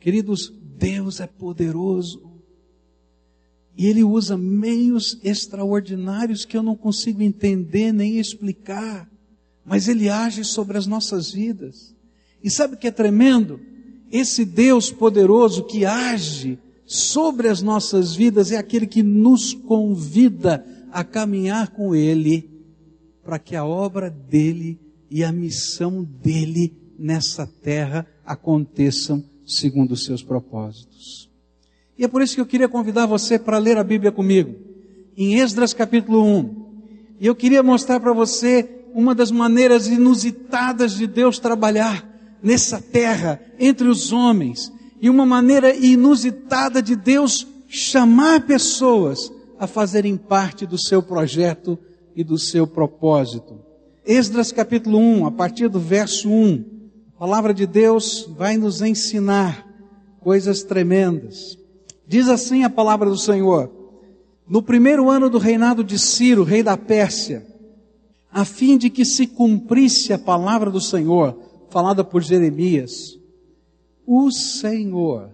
Queridos, Deus é poderoso. E Ele usa meios extraordinários que eu não consigo entender nem explicar. Mas Ele age sobre as nossas vidas. E sabe o que é tremendo? Esse Deus poderoso que age sobre as nossas vidas é aquele que nos convida a caminhar com Ele para que a obra dele e a missão dele nessa terra aconteçam segundo os seus propósitos. E é por isso que eu queria convidar você para ler a Bíblia comigo, em Esdras capítulo 1. E eu queria mostrar para você uma das maneiras inusitadas de Deus trabalhar nessa terra, entre os homens, e uma maneira inusitada de Deus chamar pessoas a fazerem parte do seu projeto e do seu propósito. Esdras capítulo 1, a partir do verso 1, a palavra de Deus vai nos ensinar coisas tremendas. Diz assim a palavra do Senhor: No primeiro ano do reinado de Ciro, rei da Pérsia, a fim de que se cumprisse a palavra do Senhor, falada por Jeremias, o Senhor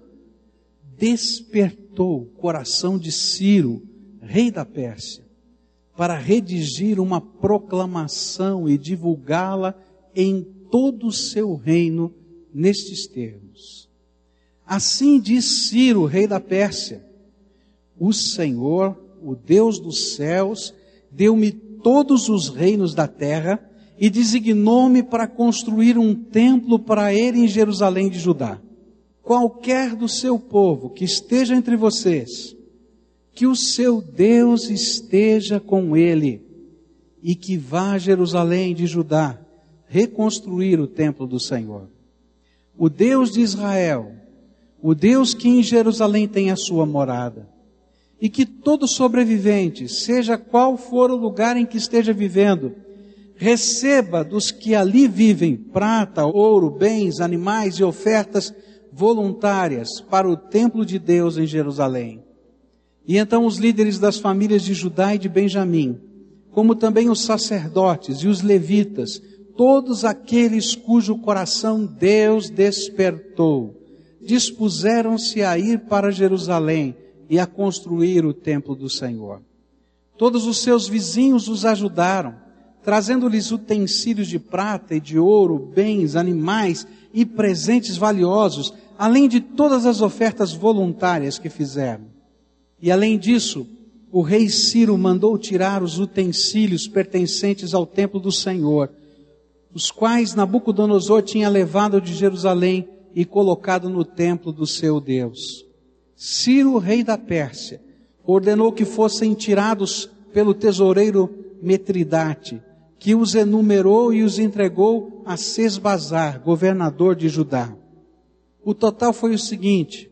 despertou o coração de Ciro, rei da Pérsia, para redigir uma proclamação e divulgá-la em todo o seu reino nestes termos. Assim diz Ciro, rei da Pérsia: O Senhor, o Deus dos céus, deu-me todos os reinos da terra e designou-me para construir um templo para ele em Jerusalém de Judá. Qualquer do seu povo que esteja entre vocês, que o seu Deus esteja com ele e que vá a Jerusalém de Judá reconstruir o templo do Senhor. O Deus de Israel, o Deus que em Jerusalém tem a sua morada, e que todo sobrevivente, seja qual for o lugar em que esteja vivendo, receba dos que ali vivem prata, ouro, bens, animais e ofertas voluntárias para o templo de Deus em Jerusalém. E então os líderes das famílias de Judá e de Benjamim, como também os sacerdotes e os levitas, todos aqueles cujo coração Deus despertou, dispuseram-se a ir para Jerusalém e a construir o templo do Senhor. Todos os seus vizinhos os ajudaram, trazendo-lhes utensílios de prata e de ouro, bens, animais e presentes valiosos, além de todas as ofertas voluntárias que fizeram. E além disso, o rei Ciro mandou tirar os utensílios pertencentes ao templo do Senhor, os quais Nabucodonosor tinha levado de Jerusalém e colocado no templo do seu Deus. Ciro, rei da Pérsia, ordenou que fossem tirados pelo tesoureiro Metridate, que os enumerou e os entregou a Sesbazar, governador de Judá. O total foi o seguinte: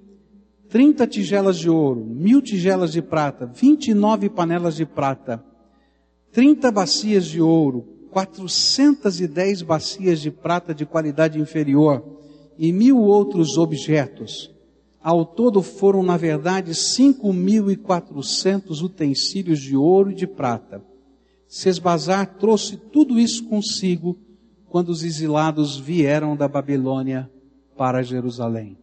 30 tigelas de ouro, mil tigelas de prata, 29 panelas de prata, 30 bacias de ouro, 410 bacias de prata de qualidade inferior e mil outros objetos. Ao todo foram, na verdade, 5.400 utensílios de ouro e de prata. Sesbazar trouxe tudo isso consigo quando os exilados vieram da Babilônia para Jerusalém.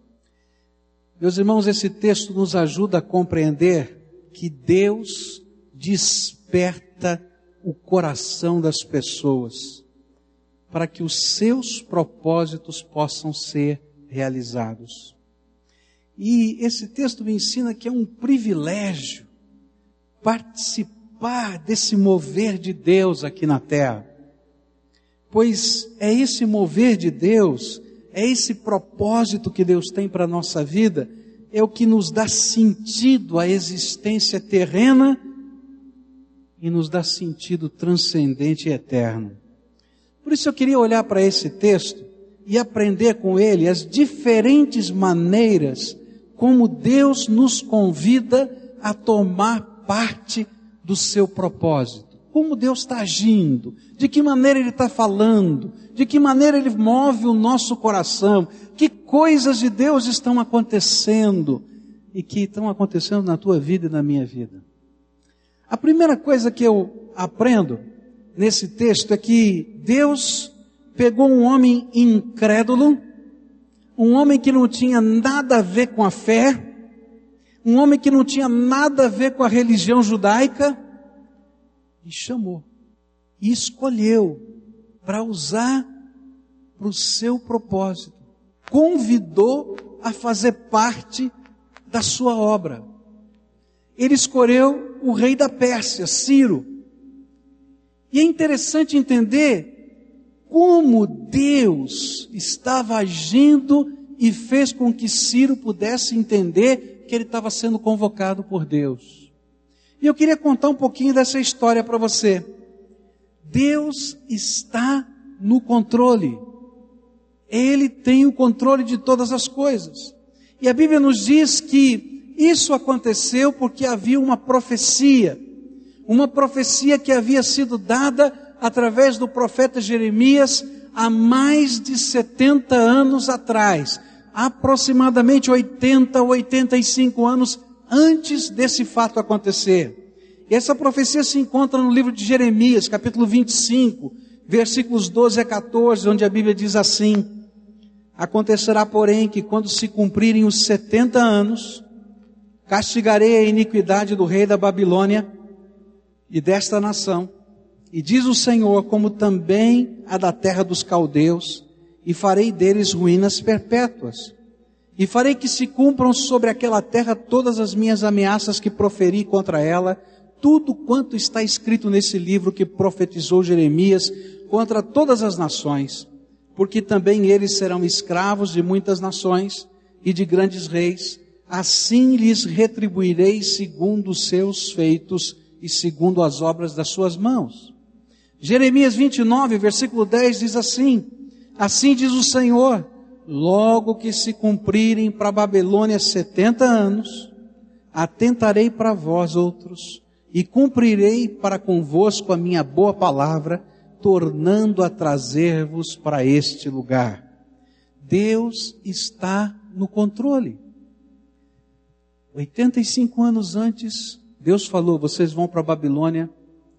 Meus irmãos, esse texto nos ajuda a compreender que Deus desperta o coração das pessoas para que os seus propósitos possam ser realizados. E esse texto me ensina que é um privilégio participar desse mover de Deus aqui na terra. Pois é esse mover de Deus é esse propósito que Deus tem para a nossa vida, é o que nos dá sentido à existência terrena e nos dá sentido transcendente e eterno. Por isso eu queria olhar para esse texto e aprender com ele as diferentes maneiras como Deus nos convida a tomar parte do seu propósito como Deus está agindo, de que maneira Ele está falando, de que maneira Ele move o nosso coração, que coisas de Deus estão acontecendo e que estão acontecendo na tua vida e na minha vida. A primeira coisa que eu aprendo nesse texto é que Deus pegou um homem incrédulo, um homem que não tinha nada a ver com a fé, um homem que não tinha nada a ver com a religião judaica, e chamou, e escolheu para usar para o seu propósito, convidou a fazer parte da sua obra. Ele escolheu o rei da Pérsia, Ciro. E é interessante entender como Deus estava agindo e fez com que Ciro pudesse entender que ele estava sendo convocado por Deus. E eu queria contar um pouquinho dessa história para você. Deus está no controle. Ele tem o controle de todas as coisas. E a Bíblia nos diz que isso aconteceu porque havia uma profecia. Uma profecia que havia sido dada através do profeta Jeremias há mais de 70 anos atrás. Aproximadamente 80 ou 85 anos antes desse fato acontecer. Essa profecia se encontra no livro de Jeremias, capítulo 25, versículos 12 a 14, onde a Bíblia diz assim: Acontecerá, porém, que quando se cumprirem os setenta anos, castigarei a iniquidade do rei da Babilônia e desta nação, e diz o Senhor, como também a da terra dos caldeus, e farei deles ruínas perpétuas. E farei que se cumpram sobre aquela terra todas as minhas ameaças que proferi contra ela, tudo quanto está escrito nesse livro que profetizou Jeremias contra todas as nações porque também eles serão escravos de muitas nações e de grandes reis. Assim lhes retribuirei segundo os seus feitos e segundo as obras das suas mãos. Jeremias 29, versículo 10 diz assim: Assim diz o Senhor: Logo que se cumprirem para Babilônia setenta anos, atentarei para vós outros e cumprirei para convosco a minha boa palavra tornando a trazer-vos para este lugar. Deus está no controle. 85 anos antes, Deus falou: vocês vão para a Babilônia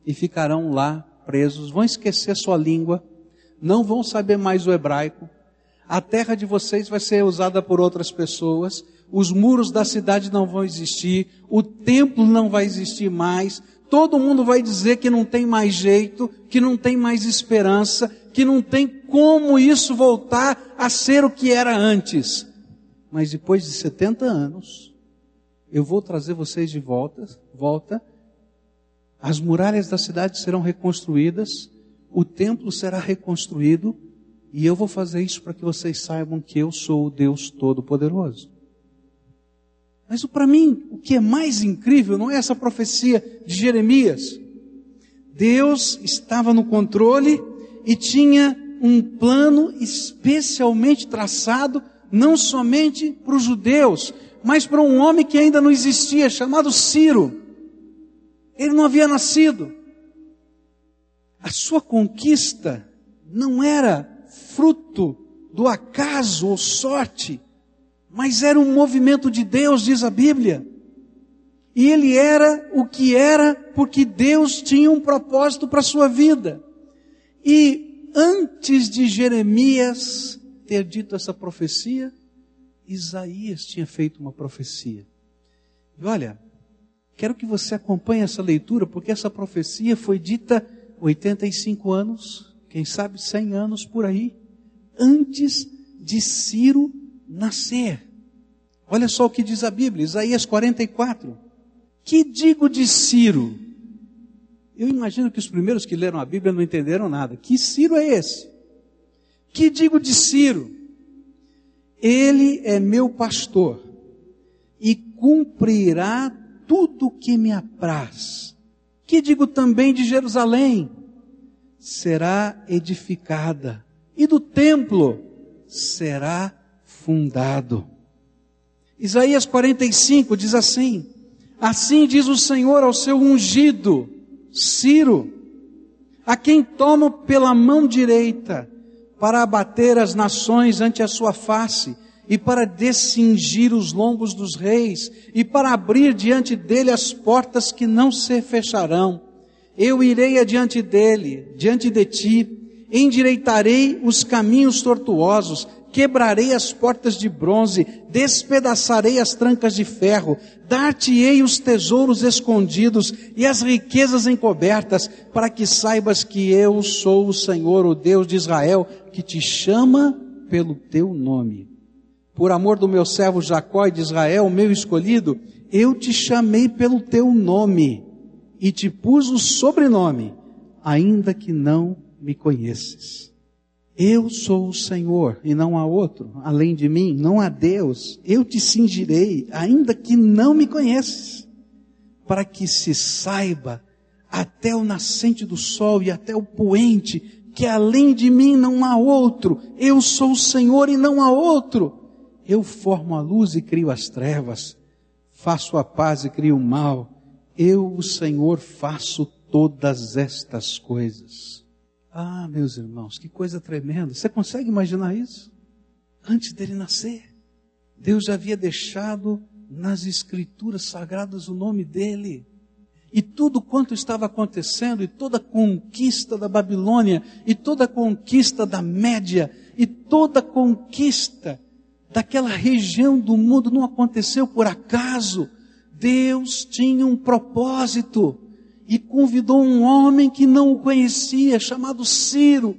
e ficarão lá presos, vão esquecer sua língua, não vão saber mais o hebraico, a terra de vocês vai ser usada por outras pessoas, os muros da cidade não vão existir, o templo não vai existir mais, todo mundo vai dizer que não tem mais jeito, que não tem mais esperança, que não tem como isso voltar a ser o que era antes. Mas depois de 70 anos, eu vou trazer vocês de volta, volta. As muralhas da cidade serão reconstruídas, o templo será reconstruído, e eu vou fazer isso para que vocês saibam que eu sou o Deus Todo-Poderoso. Mas para mim, o que é mais incrível não é essa profecia de Jeremias. Deus estava no controle e tinha um plano especialmente traçado, não somente para os judeus, mas para um homem que ainda não existia, chamado Ciro. Ele não havia nascido. A sua conquista não era fruto do acaso ou sorte, mas era um movimento de Deus, diz a Bíblia. E ele era o que era porque Deus tinha um propósito para a sua vida. E antes de Jeremias ter dito essa profecia, Isaías tinha feito uma profecia. E olha, quero que você acompanhe essa leitura, porque essa profecia foi dita 85 anos, quem sabe 100 anos por aí, antes de Ciro nascer. Olha só o que diz a Bíblia, Isaías 44. Que digo de Ciro? Eu imagino que os primeiros que leram a Bíblia não entenderam nada. Que Ciro é esse? Que digo de Ciro? Ele é meu pastor e cumprirá tudo o que me apraz. Que digo também de Jerusalém? Será edificada e do templo será fundado. Isaías 45 diz assim: Assim diz o Senhor ao seu ungido, Ciro, a quem tomo pela mão direita, para abater as nações ante a sua face, e para descingir os lombos dos reis, e para abrir diante dele as portas que não se fecharão. Eu irei adiante dele, diante de ti, endireitarei os caminhos tortuosos, quebrarei as portas de bronze, despedaçarei as trancas de ferro, dar-te-ei os tesouros escondidos e as riquezas encobertas, para que saibas que eu sou o Senhor, o Deus de Israel, que te chama pelo teu nome. Por amor do meu servo Jacó e de Israel, meu escolhido, eu te chamei pelo teu nome e te pus o sobrenome, ainda que não me conheces. Eu sou o Senhor e não há outro, além de mim, não há Deus. Eu te cingirei, ainda que não me conheces, para que se saiba até o nascente do sol e até o poente, que além de mim não há outro. Eu sou o Senhor e não há outro. Eu formo a luz e crio as trevas, faço a paz e crio o mal. Eu, o Senhor, faço todas estas coisas. Ah, meus irmãos, que coisa tremenda. Você consegue imaginar isso? Antes dele nascer, Deus já havia deixado nas escrituras sagradas o nome dele. E tudo quanto estava acontecendo, e toda a conquista da Babilônia, e toda a conquista da Média, e toda a conquista daquela região do mundo não aconteceu por acaso. Deus tinha um propósito e convidou um homem que não o conhecia, chamado Ciro,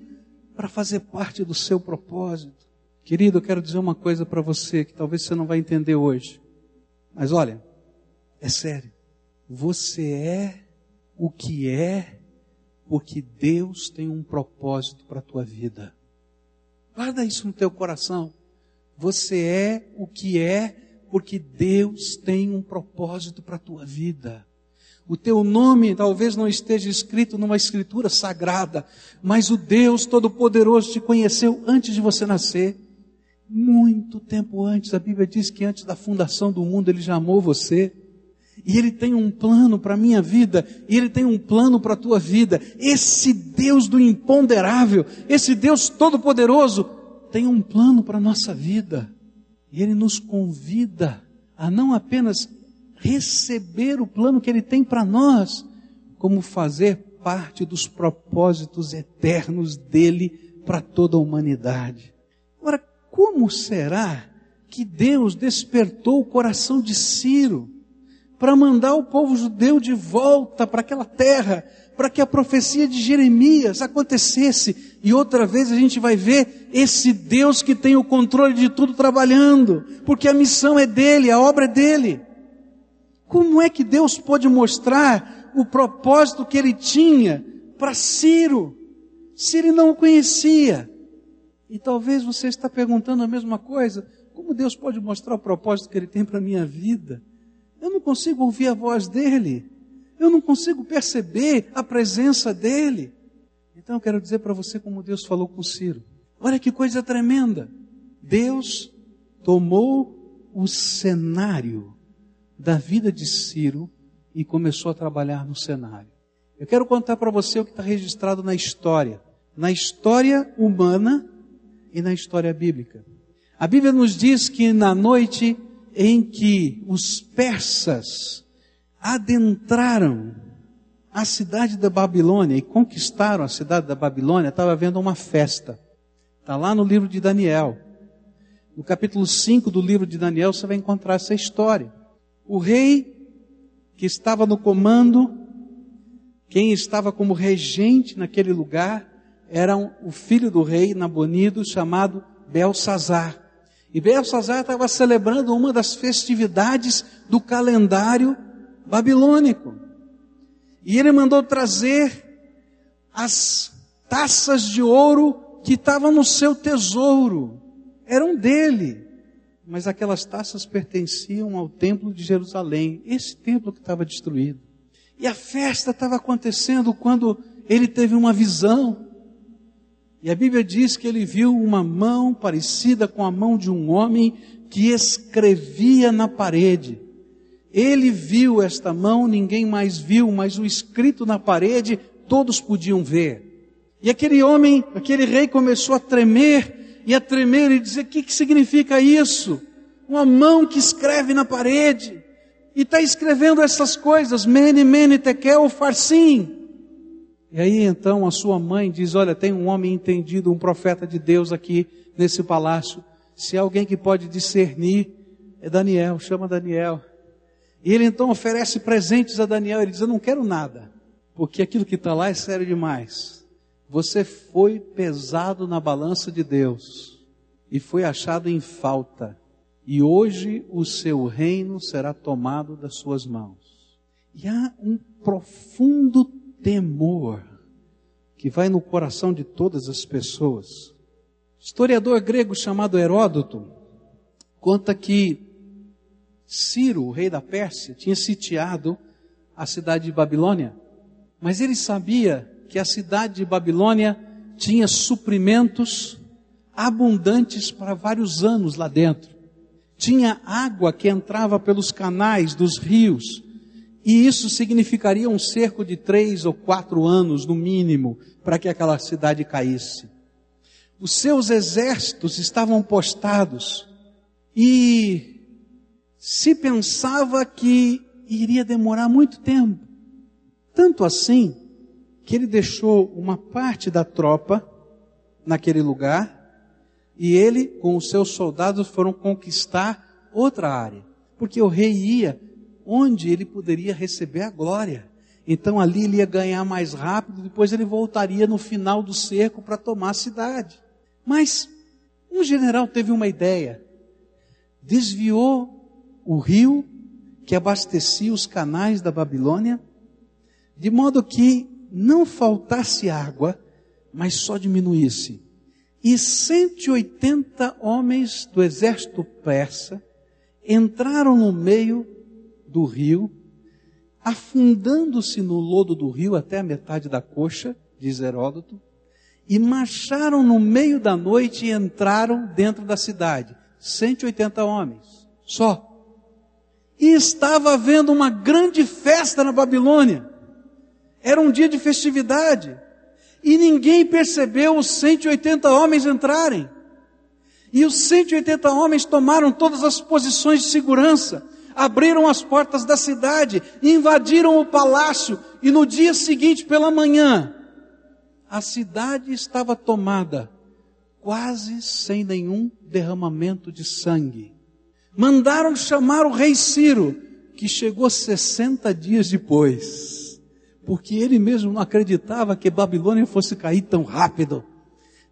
para fazer parte do seu propósito. Querido, eu quero dizer uma coisa para você que talvez você não vai entender hoje. Mas olha, é sério. Você é o que é porque Deus tem um propósito para a tua vida. Guarda isso no teu coração. Você é o que é porque Deus tem um propósito para a tua vida. O teu nome talvez não esteja escrito numa escritura sagrada, mas o Deus Todo-Poderoso te conheceu antes de você nascer. Muito tempo antes, a Bíblia diz que antes da fundação do mundo Ele já amou você. E Ele tem um plano para a minha vida, e Ele tem um plano para a tua vida. Esse Deus do imponderável, esse Deus Todo-Poderoso, tem um plano para a nossa vida. E Ele nos convida a não apenas receber o plano que Ele tem para nós, como fazer parte dos propósitos eternos dele para toda a humanidade. Agora, como será que Deus despertou o coração de Ciro para mandar o povo judeu de volta para aquela terra, para que a profecia de Jeremias acontecesse. E outra vez a gente vai ver esse Deus que tem o controle de tudo trabalhando, porque a missão é dele, a obra é dele. Como é que Deus pode mostrar o propósito que ele tinha para Ciro, se ele não o conhecia? E talvez você está perguntando a mesma coisa. Como Deus pode mostrar o propósito que ele tem para a minha vida? Eu não consigo ouvir a voz dele. Eu não consigo perceber a presença dele. Então eu quero dizer para você como Deus falou com Ciro. Olha que coisa tremenda. Deus tomou o cenário da vida de Ciro e começou a trabalhar no cenário. Eu quero contar para você o que está registrado na história, na história humana e na história bíblica. A Bíblia nos diz que na noite em que os persas adentraram a cidade da Babilônia e conquistaram a cidade da Babilônia, estava havendo uma festa. Está lá no livro de Daniel. No capítulo 5 do livro de Daniel você vai encontrar essa história. O rei que estava no comando, quem estava como regente naquele lugar, era o filho do rei Nabonido, chamado Belsazar. E Belsazar estava celebrando uma das festividades do calendário babilônico. E ele mandou trazer as taças de ouro que estavam no seu tesouro. Eram dele mas aquelas taças pertenciam ao templo de Jerusalém, esse templo que estava destruído. E a festa estava acontecendo quando ele teve uma visão. E a Bíblia diz que ele viu uma mão parecida com a mão de um homem que escrevia na parede. Ele viu esta mão, ninguém mais viu, mas o escrito na parede todos podiam ver. E aquele homem, aquele rei começou a tremer e a tremer e dizer: o que, que significa isso? Uma mão que escreve na parede e está escrevendo essas coisas, mene, mene, tekel, farsim. E aí então a sua mãe diz: Olha, tem um homem entendido, um profeta de Deus aqui, nesse palácio. Se alguém que pode discernir, é Daniel, chama Daniel. E ele então oferece presentes a Daniel. Ele diz: Eu não quero nada, porque aquilo que está lá é sério demais. Você foi pesado na balança de Deus e foi achado em falta. E hoje o seu reino será tomado das suas mãos. E há um profundo temor que vai no coração de todas as pessoas. Historiador grego chamado Heródoto conta que Ciro, o rei da Pérsia, tinha sitiado a cidade de Babilônia, mas ele sabia que a cidade de Babilônia tinha suprimentos abundantes para vários anos lá dentro. Tinha água que entrava pelos canais dos rios, e isso significaria um cerco de três ou quatro anos, no mínimo, para que aquela cidade caísse. Os seus exércitos estavam postados, e se pensava que iria demorar muito tempo. Tanto assim, que ele deixou uma parte da tropa naquele lugar, e ele, com os seus soldados, foram conquistar outra área. Porque o rei ia onde ele poderia receber a glória. Então ali ele ia ganhar mais rápido, depois ele voltaria no final do cerco para tomar a cidade. Mas um general teve uma ideia. Desviou o rio que abastecia os canais da Babilônia, de modo que não faltasse água, mas só diminuísse. E 180 homens do exército persa entraram no meio do rio, afundando-se no lodo do rio até a metade da coxa, diz Heródoto, e marcharam no meio da noite e entraram dentro da cidade. 180 homens, só. E estava havendo uma grande festa na Babilônia. Era um dia de festividade. E ninguém percebeu os 180 homens entrarem. E os 180 homens tomaram todas as posições de segurança abriram as portas da cidade, invadiram o palácio e no dia seguinte pela manhã, a cidade estava tomada, quase sem nenhum derramamento de sangue. Mandaram chamar o rei Ciro, que chegou 60 dias depois, porque ele mesmo não acreditava que Babilônia fosse cair tão rápido.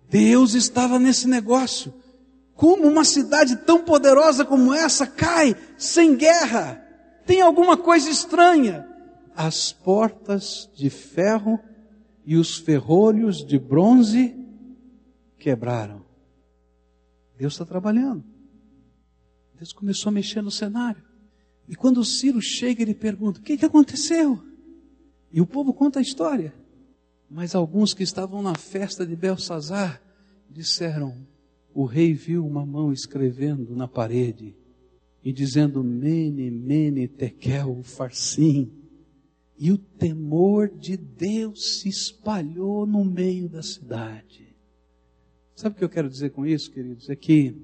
Deus estava nesse negócio. Como uma cidade tão poderosa como essa cai sem guerra? Tem alguma coisa estranha. As portas de ferro e os ferrolhos de bronze quebraram. Deus está trabalhando. Deus começou a mexer no cenário. E quando o Ciro chega, ele pergunta: o que, que aconteceu? E o povo conta a história. Mas alguns que estavam na festa de Belsazar disseram: o rei viu uma mão escrevendo na parede e dizendo Mene, Mene, Tekel, Farsim. E o temor de Deus se espalhou no meio da cidade. Sabe o que eu quero dizer com isso, queridos? É que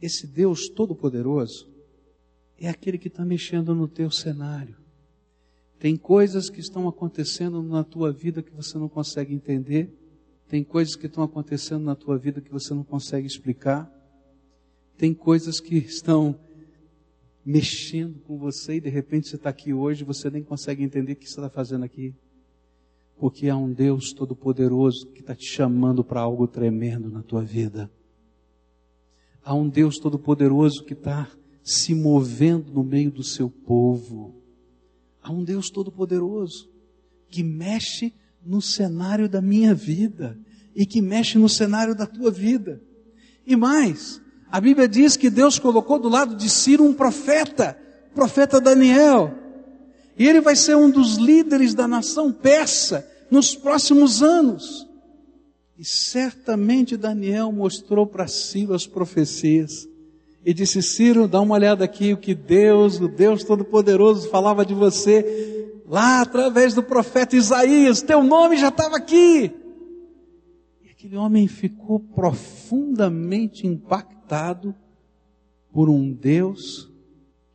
esse Deus Todo-Poderoso é aquele que está mexendo no teu cenário. Tem coisas que estão acontecendo na tua vida que você não consegue entender. Tem coisas que estão acontecendo na tua vida que você não consegue explicar. Tem coisas que estão mexendo com você e de repente você está aqui hoje e você nem consegue entender o que você está fazendo aqui. Porque há um Deus Todo-Poderoso que está te chamando para algo tremendo na tua vida. Há um Deus Todo-Poderoso que está se movendo no meio do seu povo. Há um Deus Todo-Poderoso que mexe no cenário da minha vida e que mexe no cenário da tua vida. E mais, a Bíblia diz que Deus colocou do lado de Ciro um profeta, profeta Daniel. E ele vai ser um dos líderes da nação persa nos próximos anos. E certamente Daniel mostrou para Ciro as profecias. E disse: Ciro, dá uma olhada aqui o que Deus, o Deus Todo-Poderoso, falava de você lá através do profeta Isaías, teu nome já estava aqui. E aquele homem ficou profundamente impactado por um Deus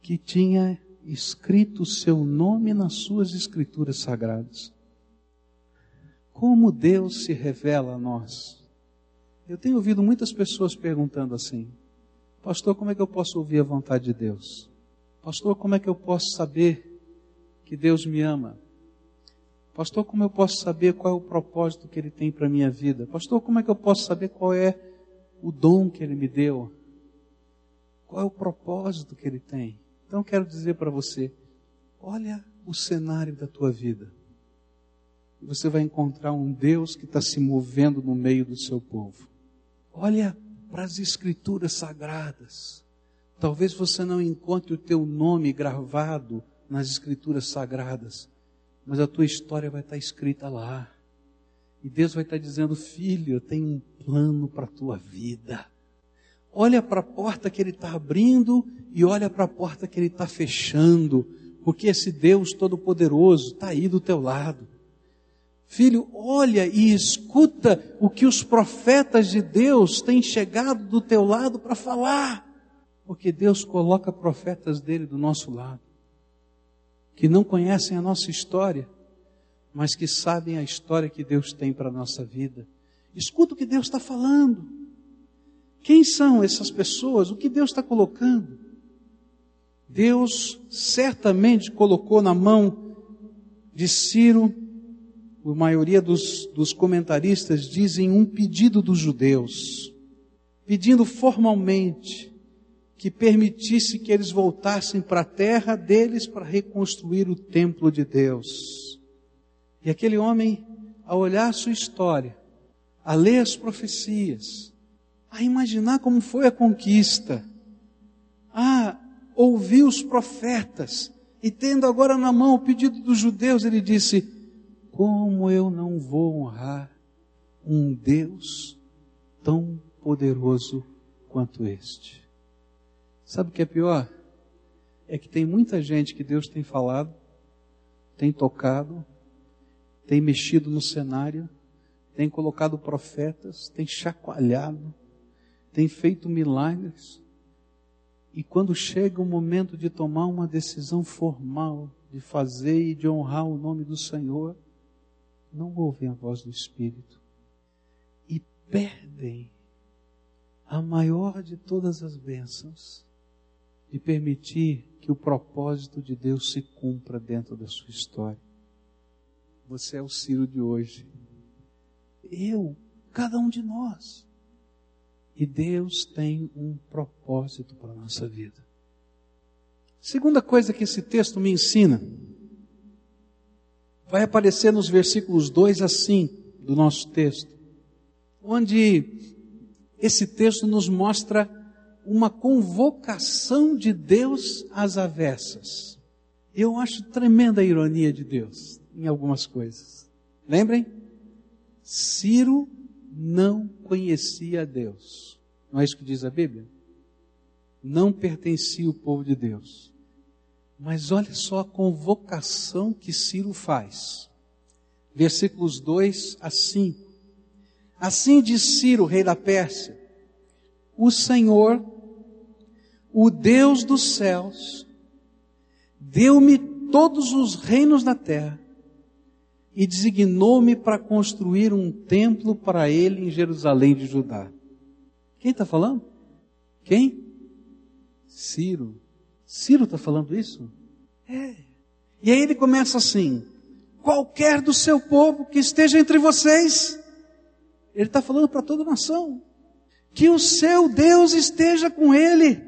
que tinha escrito o seu nome nas suas escrituras sagradas. Como Deus se revela a nós? Eu tenho ouvido muitas pessoas perguntando assim: Pastor, como é que eu posso ouvir a vontade de Deus? Pastor, como é que eu posso saber que Deus me ama? Pastor, como eu posso saber qual é o propósito que Ele tem para a minha vida? Pastor, como é que eu posso saber qual é o dom que Ele me deu? Qual é o propósito que Ele tem? Então quero dizer para você, olha o cenário da tua vida. Você vai encontrar um Deus que está se movendo no meio do seu povo. Olha para as escrituras sagradas. Talvez você não encontre o teu nome gravado nas escrituras sagradas, mas a tua história vai estar escrita lá. E Deus vai estar dizendo: Filho, eu tenho um plano para a tua vida. Olha para a porta que Ele está abrindo e olha para a porta que Ele está fechando, porque esse Deus Todo-Poderoso está aí do teu lado. Filho, olha e escuta o que os profetas de Deus têm chegado do teu lado para falar, porque Deus coloca profetas dele do nosso lado, que não conhecem a nossa história, mas que sabem a história que Deus tem para a nossa vida. Escuta o que Deus está falando. Quem são essas pessoas? O que Deus está colocando? Deus certamente colocou na mão de Ciro, a maioria dos, dos comentaristas dizem um pedido dos judeus, pedindo formalmente que permitisse que eles voltassem para a terra deles para reconstruir o templo de Deus. E aquele homem, a olhar a sua história, a ler as profecias, a imaginar como foi a conquista, a ouvir os profetas, e tendo agora na mão o pedido dos judeus, ele disse: Como eu não vou honrar um Deus tão poderoso quanto este? Sabe o que é pior? É que tem muita gente que Deus tem falado, tem tocado, tem mexido no cenário, tem colocado profetas, tem chacoalhado, tem feito milagres. E quando chega o momento de tomar uma decisão formal, de fazer e de honrar o nome do Senhor, não ouvem a voz do Espírito e perdem a maior de todas as bênçãos de permitir que o propósito de Deus se cumpra dentro da sua história. Você é o Ciro de hoje. Eu, cada um de nós. E Deus tem um propósito para a nossa vida. Segunda coisa que esse texto me ensina, vai aparecer nos versículos 2 a 5 do nosso texto, onde esse texto nos mostra uma convocação de Deus às avessas. Eu acho tremenda a ironia de Deus em algumas coisas. Lembrem? Ciro não conhecia Deus. Não é isso que diz a Bíblia? Não pertencia o povo de Deus. Mas olha só a convocação que Ciro faz. Versículos 2 a 5. Assim diz Ciro, rei da Pérsia: O Senhor, o Deus dos céus, deu-me todos os reinos da terra e designou-me para construir um templo para ele em Jerusalém de Judá. Quem está falando? Quem? Ciro. Ciro está falando isso? É. E aí ele começa assim: qualquer do seu povo que esteja entre vocês, ele está falando para toda a nação, que o seu Deus esteja com ele,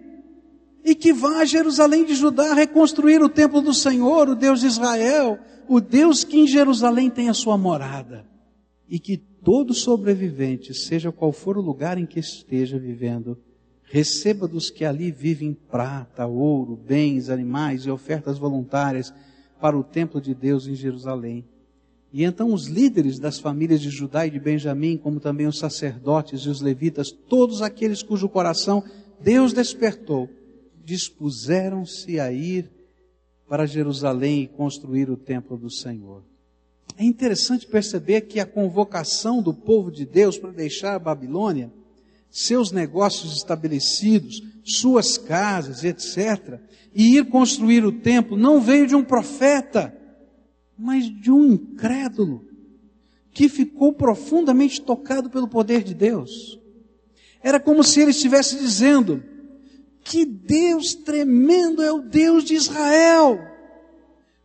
e que vá a Jerusalém de Judá reconstruir o templo do Senhor, o Deus de Israel, o Deus que em Jerusalém tem a sua morada, e que todo sobrevivente, seja qual for o lugar em que esteja vivendo, receba dos que ali vivem prata, ouro, bens, animais e ofertas voluntárias para o templo de Deus em Jerusalém. E então os líderes das famílias de Judá e de Benjamim, como também os sacerdotes e os levitas, todos aqueles cujo coração Deus despertou, dispuseram-se a ir para Jerusalém e construir o templo do Senhor. É interessante perceber que a convocação do povo de Deus para deixar a Babilônia, seus negócios estabelecidos, suas casas, etc., e ir construir o templo, não veio de um profeta, mas de um incrédulo, que ficou profundamente tocado pelo poder de Deus. Era como se ele estivesse dizendo: que Deus tremendo é o Deus de Israel.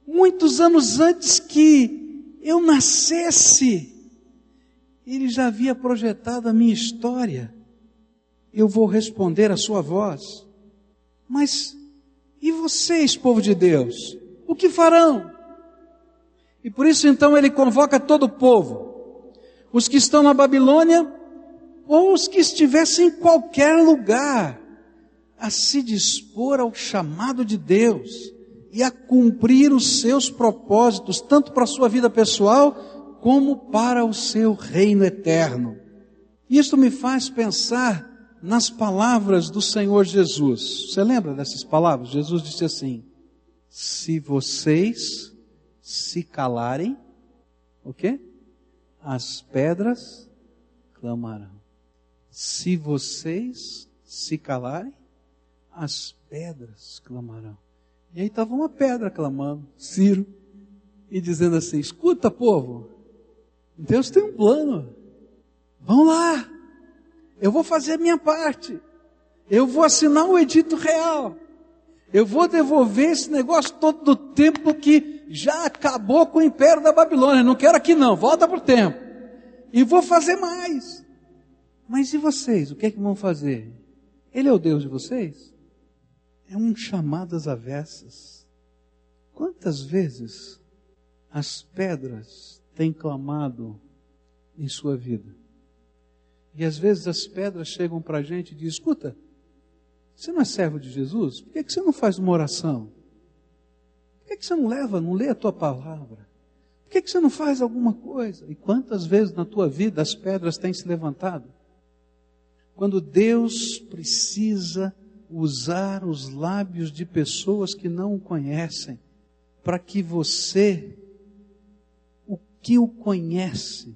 Muitos anos antes que eu nascesse, ele já havia projetado a minha história. Eu vou responder a sua voz. Mas e vocês, povo de Deus? O que farão? E por isso então ele convoca todo o povo, os que estão na Babilônia ou os que estivessem em qualquer lugar, a se dispor ao chamado de Deus e a cumprir os seus propósitos, tanto para a sua vida pessoal como para o seu reino eterno. Isto me faz pensar nas palavras do Senhor Jesus. Você lembra dessas palavras? Jesus disse assim: Se vocês se calarem, o quê? As pedras clamarão. Se vocês se calarem, as pedras clamarão. E aí estava uma pedra clamando, Ciro, e dizendo assim: escuta, povo, Deus tem um plano. Vão lá, eu vou fazer a minha parte. Eu vou assinar o edito real. Eu vou devolver esse negócio todo do tempo que já acabou com o império da Babilônia. Não quero aqui não, volta para o tempo. E vou fazer mais. Mas e vocês? O que é que vão fazer? Ele é o Deus de vocês? É um chamado às avessas. Quantas vezes as pedras têm clamado em sua vida? E às vezes as pedras chegam para a gente e dizem: escuta, você não é servo de Jesus? Por que, que você não faz uma oração? Por que, que você não leva, não lê a tua palavra? Por que, que você não faz alguma coisa? E quantas vezes na tua vida as pedras têm se levantado? Quando Deus precisa usar os lábios de pessoas que não o conhecem, para que você, o que o conhece,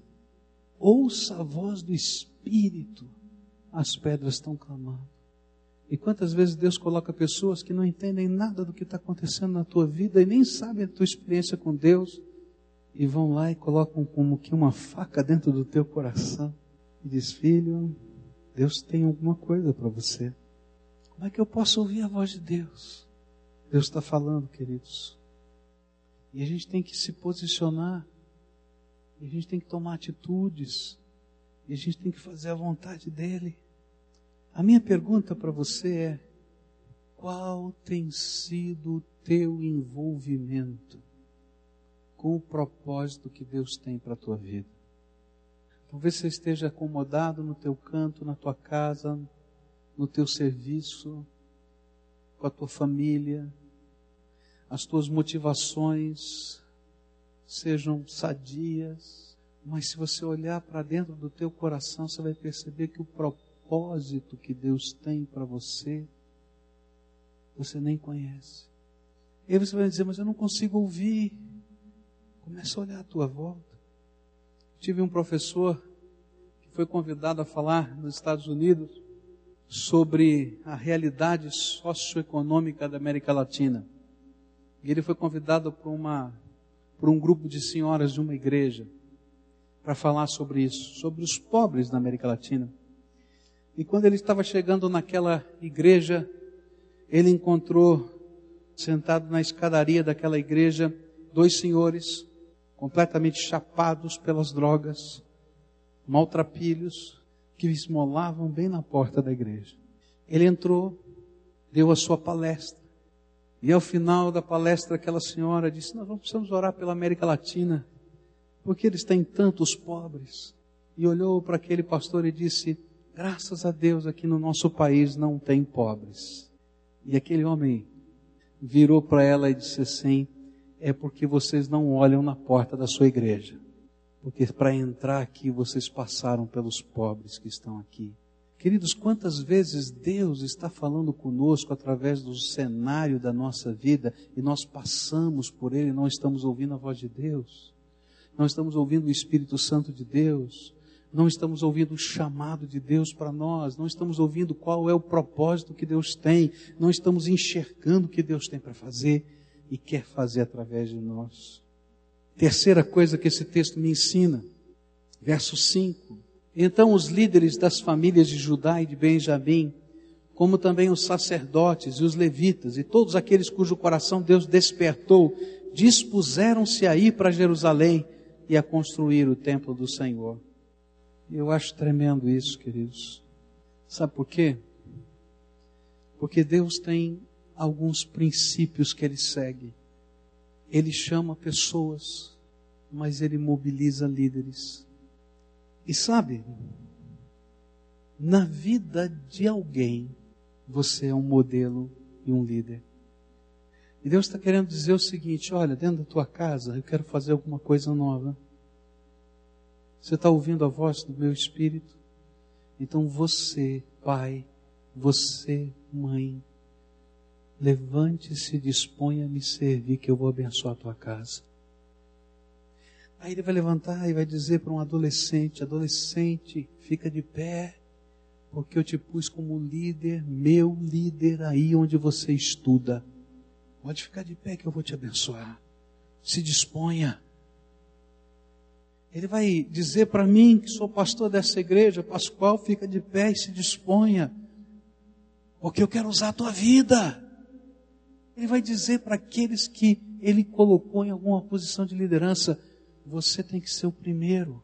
ouça a voz do Espírito, as pedras estão clamando. E quantas vezes Deus coloca pessoas que não entendem nada do que está acontecendo na tua vida e nem sabem a tua experiência com Deus, e vão lá e colocam como que uma faca dentro do teu coração e diz: Filho, Deus tem alguma coisa para você. Como é que eu posso ouvir a voz de Deus? Deus está falando, queridos. E a gente tem que se posicionar. E a gente tem que tomar atitudes. E a gente tem que fazer a vontade dEle. A minha pergunta para você é: qual tem sido o teu envolvimento com o propósito que Deus tem para a tua vida? Talvez você esteja acomodado no teu canto, na tua casa, no teu serviço, com a tua família, as tuas motivações sejam sadias, mas se você olhar para dentro do teu coração, você vai perceber que o propósito que Deus tem para você, você nem conhece. E aí você vai dizer, mas eu não consigo ouvir. Começa a olhar à tua volta. Tive um professor que foi convidado a falar nos Estados Unidos sobre a realidade socioeconômica da América Latina. E ele foi convidado por, uma, por um grupo de senhoras de uma igreja para falar sobre isso, sobre os pobres da América Latina. E quando ele estava chegando naquela igreja, ele encontrou, sentado na escadaria daquela igreja, dois senhores completamente chapados pelas drogas, maltrapilhos, que esmolavam bem na porta da igreja. Ele entrou, deu a sua palestra. E ao final da palestra, aquela senhora disse: Nós não precisamos orar pela América Latina, porque eles têm tantos pobres. E olhou para aquele pastor e disse: Graças a Deus, aqui no nosso país não tem pobres. E aquele homem virou para ela e disse assim: É porque vocês não olham na porta da sua igreja. Porque para entrar aqui vocês passaram pelos pobres que estão aqui. Queridos, quantas vezes Deus está falando conosco através do cenário da nossa vida e nós passamos por ele e não estamos ouvindo a voz de Deus, não estamos ouvindo o Espírito Santo de Deus, não estamos ouvindo o chamado de Deus para nós, não estamos ouvindo qual é o propósito que Deus tem, não estamos enxergando o que Deus tem para fazer e quer fazer através de nós. Terceira coisa que esse texto me ensina, verso 5. Então os líderes das famílias de Judá e de Benjamim, como também os sacerdotes e os levitas e todos aqueles cujo coração Deus despertou, dispuseram-se a ir para Jerusalém e a construir o templo do Senhor. Eu acho tremendo isso, queridos. Sabe por quê? Porque Deus tem alguns princípios que ele segue. Ele chama pessoas, mas ele mobiliza líderes. E sabe, na vida de alguém, você é um modelo e um líder. E Deus está querendo dizer o seguinte: olha, dentro da tua casa, eu quero fazer alguma coisa nova. Você está ouvindo a voz do meu espírito? Então você, pai, você, mãe, levante-se e disponha a me servir, que eu vou abençoar a tua casa. Aí ele vai levantar e vai dizer para um adolescente: adolescente, fica de pé, porque eu te pus como líder, meu líder, aí onde você estuda. Pode ficar de pé que eu vou te abençoar. Se disponha. Ele vai dizer para mim, que sou pastor dessa igreja, Pascoal, fica de pé e se disponha, porque eu quero usar a tua vida. Ele vai dizer para aqueles que ele colocou em alguma posição de liderança: você tem que ser o primeiro.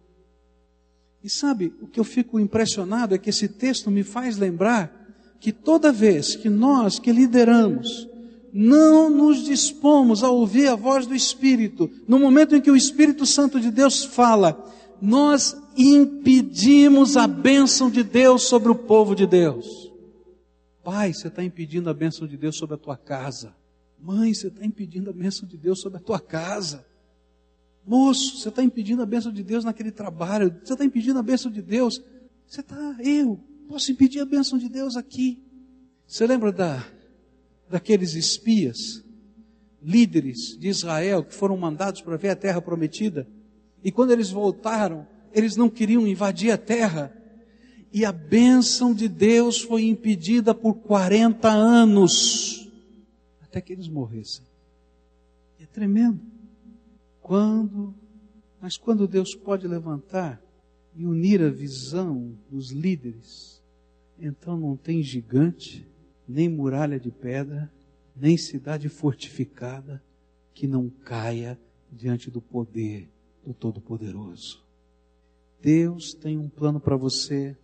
E sabe, o que eu fico impressionado é que esse texto me faz lembrar que toda vez que nós que lideramos não nos dispomos a ouvir a voz do Espírito, no momento em que o Espírito Santo de Deus fala, nós impedimos a bênção de Deus sobre o povo de Deus. Pai, você está impedindo a bênção de Deus sobre a tua casa. Mãe, você está impedindo a bênção de Deus sobre a tua casa. Moço, você está impedindo a bênção de Deus naquele trabalho. Você está impedindo a bênção de Deus. Você está, eu posso impedir a bênção de Deus aqui. Você lembra da, daqueles espias, líderes de Israel, que foram mandados para ver a terra prometida? E quando eles voltaram, eles não queriam invadir a terra. E a bênção de Deus foi impedida por 40 anos, até que eles morressem. É tremendo. Quando, mas quando Deus pode levantar e unir a visão dos líderes, então não tem gigante, nem muralha de pedra, nem cidade fortificada que não caia diante do poder do Todo-Poderoso. Deus tem um plano para você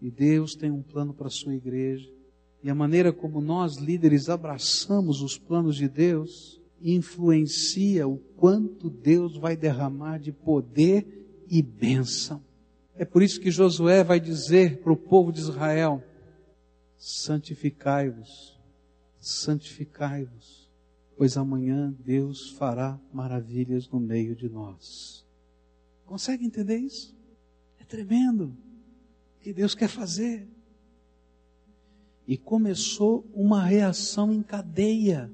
e Deus tem um plano para a sua igreja. E a maneira como nós líderes abraçamos os planos de Deus influencia o quanto Deus vai derramar de poder e bênção. É por isso que Josué vai dizer para o povo de Israel: santificai-vos, santificai-vos, pois amanhã Deus fará maravilhas no meio de nós. Consegue entender isso? É tremendo o que Deus quer fazer. E começou uma reação em cadeia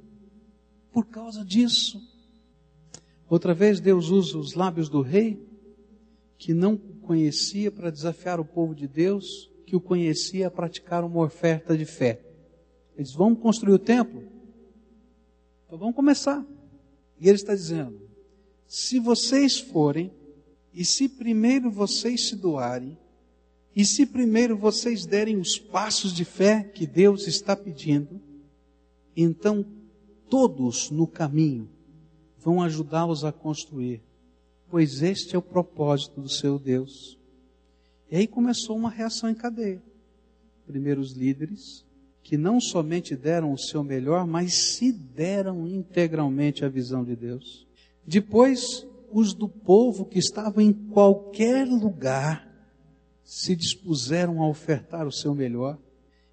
por causa disso. Outra vez Deus usa os lábios do rei, que não conhecia para desafiar o povo de Deus, que o conhecia praticar uma oferta de fé. Eles vão construir o templo? Então vamos começar. E ele está dizendo: se vocês forem, e se primeiro vocês se doarem, e se primeiro vocês derem os passos de fé que Deus está pedindo, então todos no caminho vão ajudá-los a construir, pois este é o propósito do seu Deus. E aí começou uma reação em cadeia. Primeiro os líderes, que não somente deram o seu melhor, mas se deram integralmente à visão de Deus. Depois, os do povo que estavam em qualquer lugar se dispuseram a ofertar o seu melhor.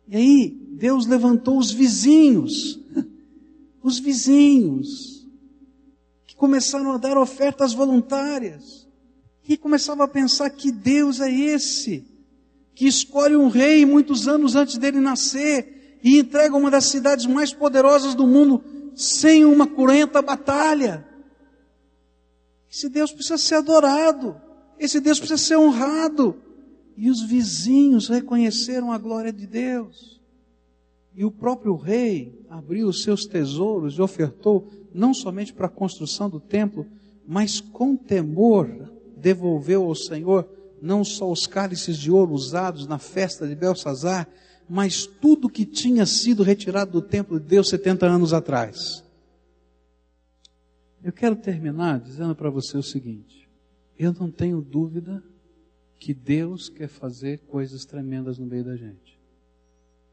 E aí, Deus levantou os vizinhos os vizinhos, que começaram a dar ofertas voluntárias, e começavam a pensar que Deus é esse, que escolhe um rei muitos anos antes dele nascer e entrega uma das cidades mais poderosas do mundo sem uma cruenta batalha. Esse Deus precisa ser adorado, esse Deus precisa ser honrado. E os vizinhos reconheceram a glória de Deus. E o próprio rei abriu os seus tesouros e ofertou não somente para a construção do templo, mas com temor devolveu ao Senhor não só os cálices de ouro usados na festa de Belsazar, mas tudo que tinha sido retirado do templo de Deus 70 anos atrás. Eu quero terminar dizendo para você o seguinte: eu não tenho dúvida que Deus quer fazer coisas tremendas no meio da gente.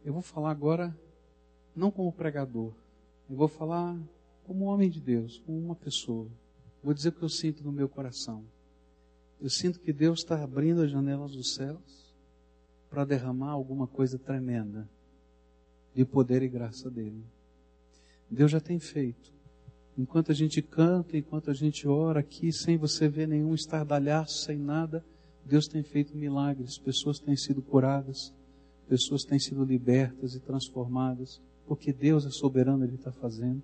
Eu vou falar agora, não como pregador, eu vou falar como homem de Deus, como uma pessoa. Vou dizer o que eu sinto no meu coração. Eu sinto que Deus está abrindo as janelas dos céus para derramar alguma coisa tremenda de poder e graça dele. Deus já tem feito. Enquanto a gente canta, enquanto a gente ora aqui, sem você ver nenhum estardalhaço, sem nada, Deus tem feito milagres, pessoas têm sido curadas, pessoas têm sido libertas e transformadas, porque Deus é soberano, Ele está fazendo.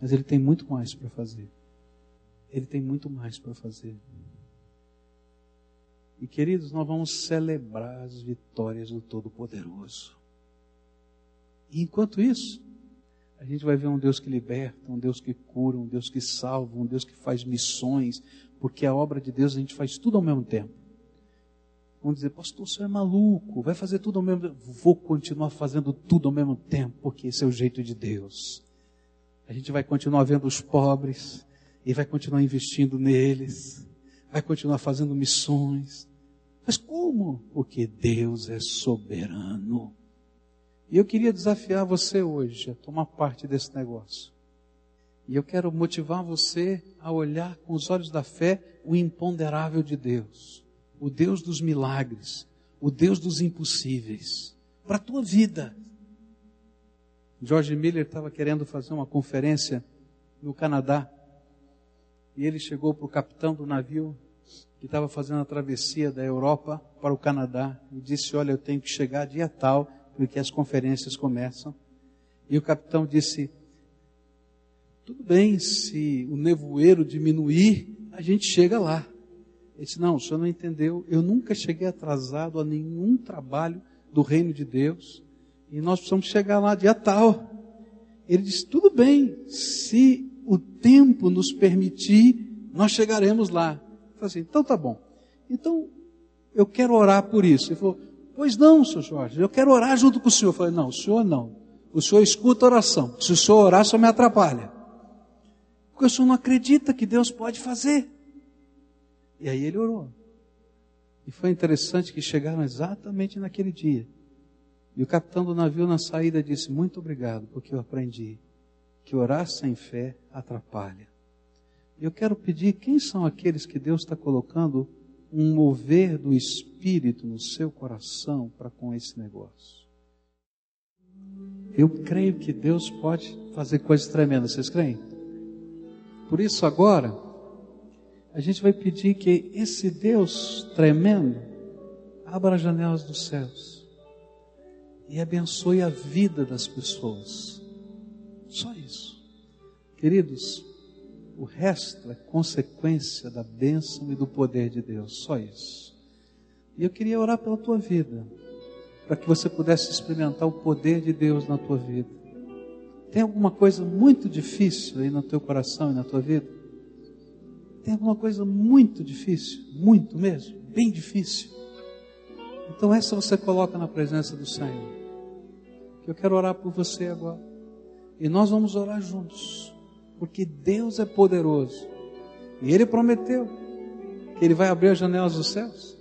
Mas Ele tem muito mais para fazer. Ele tem muito mais para fazer. E queridos, nós vamos celebrar as vitórias do Todo-Poderoso. E enquanto isso, a gente vai ver um Deus que liberta, um Deus que cura, um Deus que salva, um Deus que faz missões, porque a obra de Deus a gente faz tudo ao mesmo tempo. Vamos dizer, pastor, você é maluco, vai fazer tudo ao mesmo tempo. Vou continuar fazendo tudo ao mesmo tempo, porque esse é o jeito de Deus. A gente vai continuar vendo os pobres e vai continuar investindo neles, vai continuar fazendo missões. Mas como? Porque Deus é soberano. E eu queria desafiar você hoje a tomar parte desse negócio. E eu quero motivar você a olhar com os olhos da fé o imponderável de Deus, o Deus dos milagres, o Deus dos impossíveis, para a tua vida. George Miller estava querendo fazer uma conferência no Canadá e ele chegou para o capitão do navio que estava fazendo a travessia da Europa para o Canadá e disse: Olha, eu tenho que chegar dia tal, porque as conferências começam. E o capitão disse: tudo bem, se o nevoeiro diminuir, a gente chega lá. Ele disse, não, o senhor não entendeu. Eu nunca cheguei atrasado a nenhum trabalho do reino de Deus. E nós precisamos chegar lá dia tal. Ele disse, tudo bem, se o tempo nos permitir, nós chegaremos lá. Assim, então tá bom. Então, eu quero orar por isso. Ele falou, pois não, senhor Jorge, eu quero orar junto com o senhor. Eu falei, não, o senhor não. O senhor escuta a oração. Se o senhor orar, só me atrapalha. Porque o senhor não acredita que Deus pode fazer. E aí ele orou. E foi interessante que chegaram exatamente naquele dia. E o capitão do navio na saída disse: Muito obrigado, porque eu aprendi que orar sem fé atrapalha. Eu quero pedir quem são aqueles que Deus está colocando um mover do Espírito no seu coração para com esse negócio. Eu creio que Deus pode fazer coisas tremendas. Vocês creem? Por isso, agora, a gente vai pedir que esse Deus tremendo abra as janelas dos céus e abençoe a vida das pessoas. Só isso. Queridos, o resto é consequência da bênção e do poder de Deus. Só isso. E eu queria orar pela tua vida, para que você pudesse experimentar o poder de Deus na tua vida. Tem alguma coisa muito difícil aí no teu coração e na tua vida? Tem alguma coisa muito difícil? Muito mesmo? Bem difícil? Então essa você coloca na presença do Senhor. Eu quero orar por você agora. E nós vamos orar juntos. Porque Deus é poderoso. E Ele prometeu que Ele vai abrir as janelas dos céus.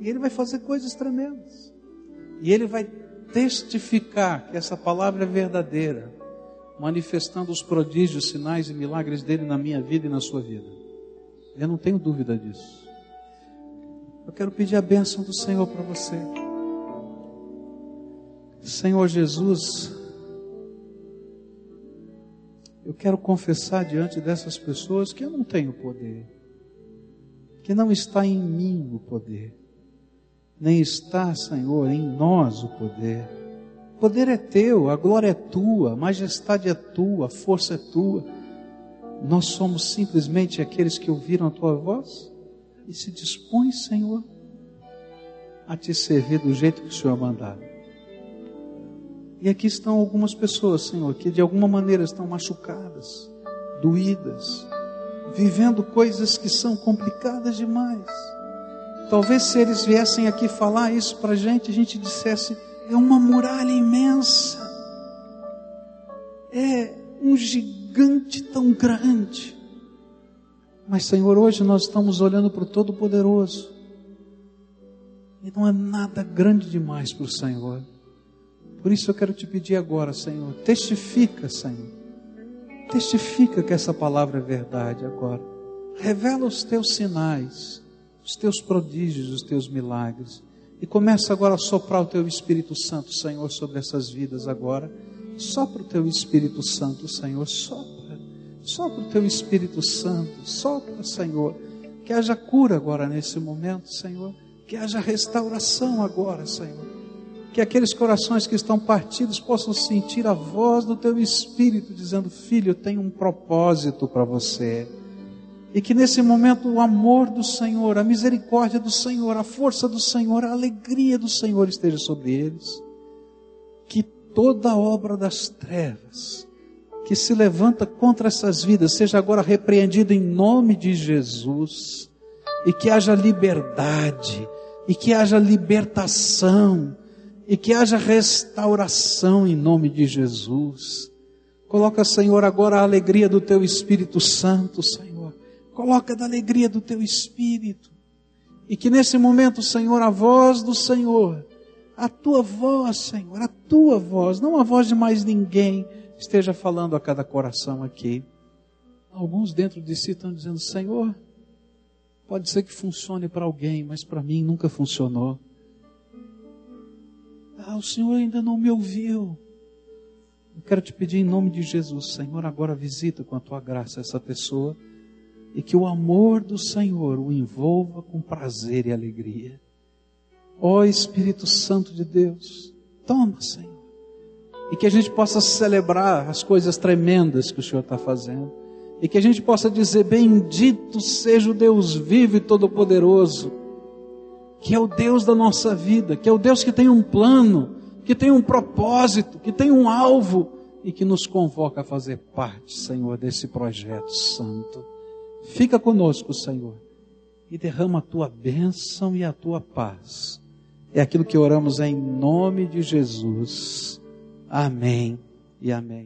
E Ele vai fazer coisas tremendas. E Ele vai testificar que essa palavra é verdadeira manifestando os prodígios, sinais e milagres dele na minha vida e na sua vida. Eu não tenho dúvida disso. Eu quero pedir a bênção do Senhor para você. Senhor Jesus, eu quero confessar diante dessas pessoas que eu não tenho poder, que não está em mim o poder, nem está, Senhor, em nós o poder o poder é teu, a glória é tua, a majestade é tua, a força é tua. Nós somos simplesmente aqueles que ouviram a tua voz e se dispõem, Senhor, a te servir do jeito que o Senhor mandar. E aqui estão algumas pessoas, Senhor, que de alguma maneira estão machucadas, doídas, vivendo coisas que são complicadas demais talvez se eles viessem aqui falar isso para a gente, a gente dissesse: é uma muralha imensa, é um gigante tão grande. Mas, Senhor, hoje nós estamos olhando para o Todo-Poderoso. E não é nada grande demais para o Senhor. Por isso eu quero te pedir agora, Senhor, testifica, Senhor. Testifica que essa palavra é verdade agora. Revela os teus sinais, os teus prodígios, os teus milagres. E começa agora a soprar o teu Espírito Santo, Senhor, sobre essas vidas agora. Sopra o teu Espírito Santo, Senhor, sopra. Sopra o teu Espírito Santo, sopra, Senhor. Que haja cura agora nesse momento, Senhor. Que haja restauração agora, Senhor. Que aqueles corações que estão partidos possam sentir a voz do teu Espírito dizendo: Filho, eu tenho um propósito para você. E que nesse momento o amor do Senhor, a misericórdia do Senhor, a força do Senhor, a alegria do Senhor esteja sobre eles. Que toda obra das trevas que se levanta contra essas vidas seja agora repreendida em nome de Jesus. E que haja liberdade, e que haja libertação, e que haja restauração em nome de Jesus. Coloca, Senhor, agora a alegria do teu Espírito Santo, Senhor. Coloca da alegria do teu Espírito. E que nesse momento, Senhor, a voz do Senhor, a tua voz, Senhor, a tua voz, não a voz de mais ninguém, esteja falando a cada coração aqui. Alguns dentro de si estão dizendo: Senhor, pode ser que funcione para alguém, mas para mim nunca funcionou. Ah, o Senhor ainda não me ouviu. Eu quero te pedir em nome de Jesus, Senhor, agora visita com a tua graça essa pessoa e que o amor do Senhor o envolva com prazer e alegria. Ó oh, Espírito Santo de Deus, toma, Senhor e que a gente possa celebrar as coisas tremendas que o Senhor está fazendo, e que a gente possa dizer: Bendito seja o Deus vivo e todo-poderoso, que é o Deus da nossa vida, que é o Deus que tem um plano, que tem um propósito, que tem um alvo e que nos convoca a fazer parte, Senhor, desse projeto santo. Fica conosco, Senhor, e derrama a tua bênção e a tua paz. É aquilo que oramos em nome de Jesus. Amém e amém.